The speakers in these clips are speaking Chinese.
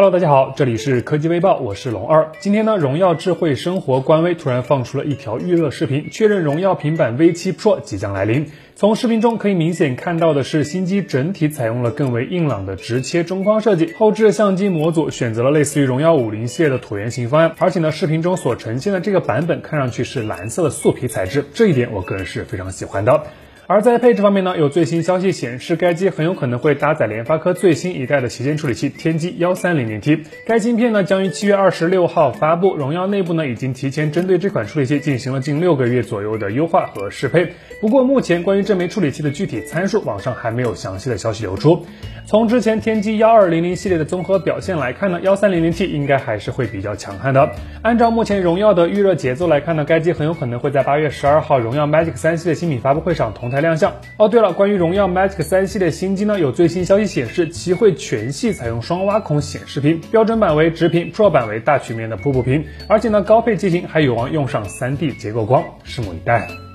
Hello，大家好，这里是科技微报，我是龙二。今天呢，荣耀智慧生活官微突然放出了一条预热视频，确认荣耀平板 V7 Pro 即将来临。从视频中可以明显看到的是，新机整体采用了更为硬朗的直切中框设计，后置相机模组选择了类似于荣耀五零系列的椭圆形方案，而且呢，视频中所呈现的这个版本看上去是蓝色的素皮材质，这一点我个人是非常喜欢的。而在配置方面呢，有最新消息显示，该机很有可能会搭载联发科最新一代的旗舰处理器天玑幺三零零 T。该芯片呢将于七月二十六号发布。荣耀内部呢已经提前针对这款处理器进行了近六个月左右的优化和适配。不过目前关于这枚处理器的具体参数，网上还没有详细的消息流出。从之前天玑幺二零零系列的综合表现来看呢，幺三零零 T 应该还是会比较强悍的。按照目前荣耀的预热节奏来看呢，该机很有可能会在八月十二号荣耀 Magic 三系列新品发布会上同台。亮相哦，对了，关于荣耀 Magic 三系列新机呢，有最新消息显示，其会全系采用双挖孔显示屏，标准版为直屏，Pro 版为大曲面的瀑布屏，而且呢，高配机型还有望用上 3D 结构光，拭目以待。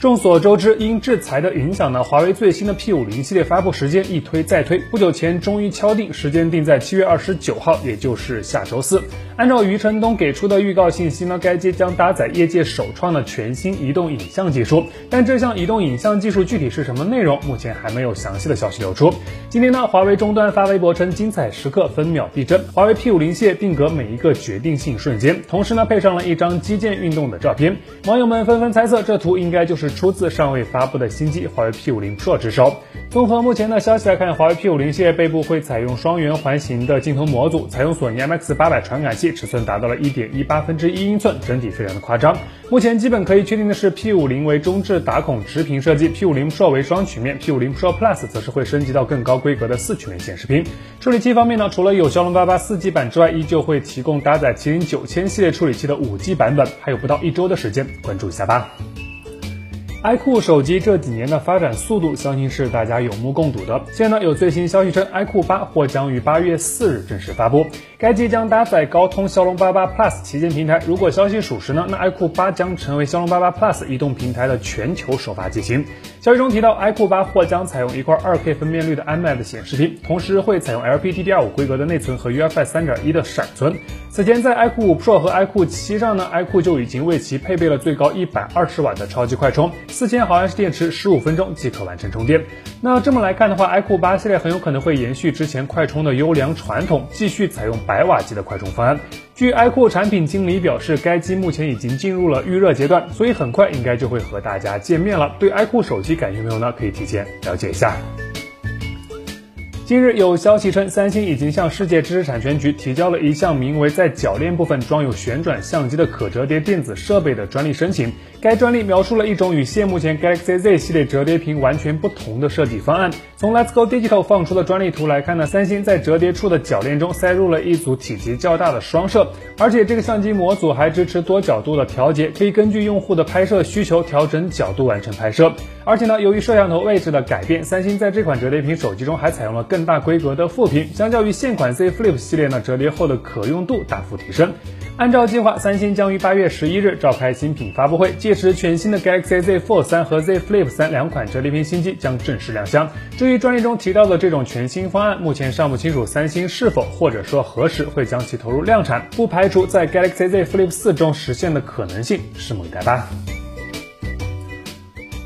众所周知，因制裁的影响呢，华为最新的 P 五零系列发布时间一推再推，不久前终于敲定时间定在七月二十九号，也就是下周四。按照余承东给出的预告信息呢，该机将搭载业界首创的全新移动影像技术，但这项移动影像技术具体是什么内容，目前还没有详细的消息流出。今天呢，华为终端发微博称，精彩时刻分秒必争，华为 P 五零系列定格每一个决定性瞬间，同时呢，配上了一张击剑运动的照片，网友们纷纷猜测，这图应该就是。出自尚未发布的新机华为 P50 Pro 之手。综合目前的消息来看，华为 P50 系列背部会采用双圆环形的镜头模组，采用索尼 IMX800 传感器，尺寸达到了一点一八分之一英寸，整体非常的夸张。目前基本可以确定的是，P50 为中置打孔直屏设计，P50 Pro 为双曲面，P50 Pro Plus 则是会升级到更高规格的四曲面显示屏。处理器方面呢，除了有骁龙八八四 G 版之外，依旧会提供搭载麒麟九千系列处理器的五 G 版本，还有不到一周的时间，关注一下吧。iQOO 手机这几年的发展速度，相信是大家有目共睹的。现在呢，有最新消息称，iQOO 八或将于八月四日正式发布。该机将搭载高通骁龙八八 Plus 旗舰平台。如果消息属实呢，那 iQOO 八将成为骁龙八八 Plus 移动平台的全球首发机型。消息中提到，iQOO 八或将采用一块 2K 分辨率的 AMOLED 显示屏，同时会采用 LPDDR5 规格的内存和 UFS 3.1的闪存。此前在 iQOO 5 Pro 和 iQOO 7上呢，iQOO 就已经为其配备了最高一百二十瓦的超级快充。四千毫安时电池，十五分钟即可完成充电。那这么来看的话，iQOO 八系列很有可能会延续之前快充的优良传统，继续采用百瓦级的快充方案。据 iQOO 产品经理表示，该机目前已经进入了预热阶段，所以很快应该就会和大家见面了。对 iQOO 手机感兴趣的朋友呢，可以提前了解一下。近日有消息称，三星已经向世界知识产权局提交了一项名为“在铰链部分装有旋转相机的可折叠电子设备”的专利申请。该专利描述了一种与现目前 Galaxy Z 系列折叠屏完全不同的设计方案。从 Let's Go Digital 放出的专利图来看呢，三星在折叠处的铰链中塞入了一组体积较大的双摄，而且这个相机模组还支持多角度的调节，可以根据用户的拍摄需求调整角度完成拍摄。而且呢，由于摄像头位置的改变，三星在这款折叠屏手机中还采用了更更大规格的副屏，相较于现款 Z Flip 系列呢，折叠后的可用度大幅提升。按照计划，三星将于八月十一日召开新品发布会，届时全新的 Galaxy Z Fold 三和 Z Flip 三两款折叠屏新机将正式亮相。至于专利中提到的这种全新方案，目前尚不清楚三星是否或者说何时会将其投入量产，不排除在 Galaxy Z Flip 四中实现的可能性，拭目以待吧。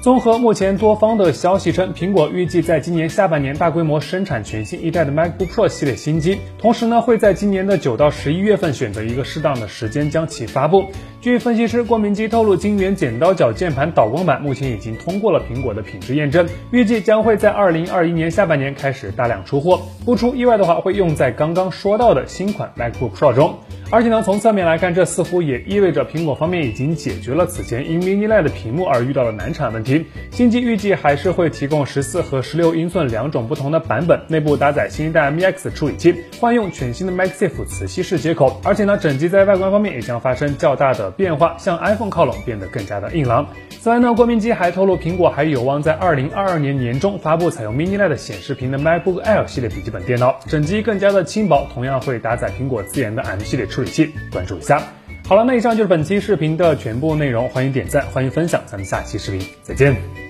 综合目前多方的消息称，苹果预计在今年下半年大规模生产全新一代的 MacBook Pro 系列新机，同时呢会在今年的九到十一月份选择一个适当的时间将其发布。据分析师郭明基透露，金圆剪刀脚键盘导光板目前已经通过了苹果的品质验证，预计将会在二零二一年下半年开始大量出货。不出意外的话，会用在刚刚说到的新款 MacBook Pro 中。而且呢，从侧面来看，这似乎也意味着苹果方面已经解决了此前因 Mini LED 屏幕而遇到的难产问题。新机预计还是会提供十四和十六英寸两种不同的版本，内部搭载新一代 M X 处理器，换用全新的 MagSafe 磁吸式接口。而且呢，整机在外观方面也将发生较大的变化，向 iPhone 靠拢，变得更加的硬朗。此外呢，郭明基还透露，苹果还有望在二零二二年年中发布采用 Mini LED 显示屏的 MacBook Air 系列笔记本电脑，整机更加的轻薄，同样会搭载苹果自研的 M 系列处理器，关注一下。好了，那以上就是本期视频的全部内容，欢迎点赞，欢迎分享，咱们下期视频再见。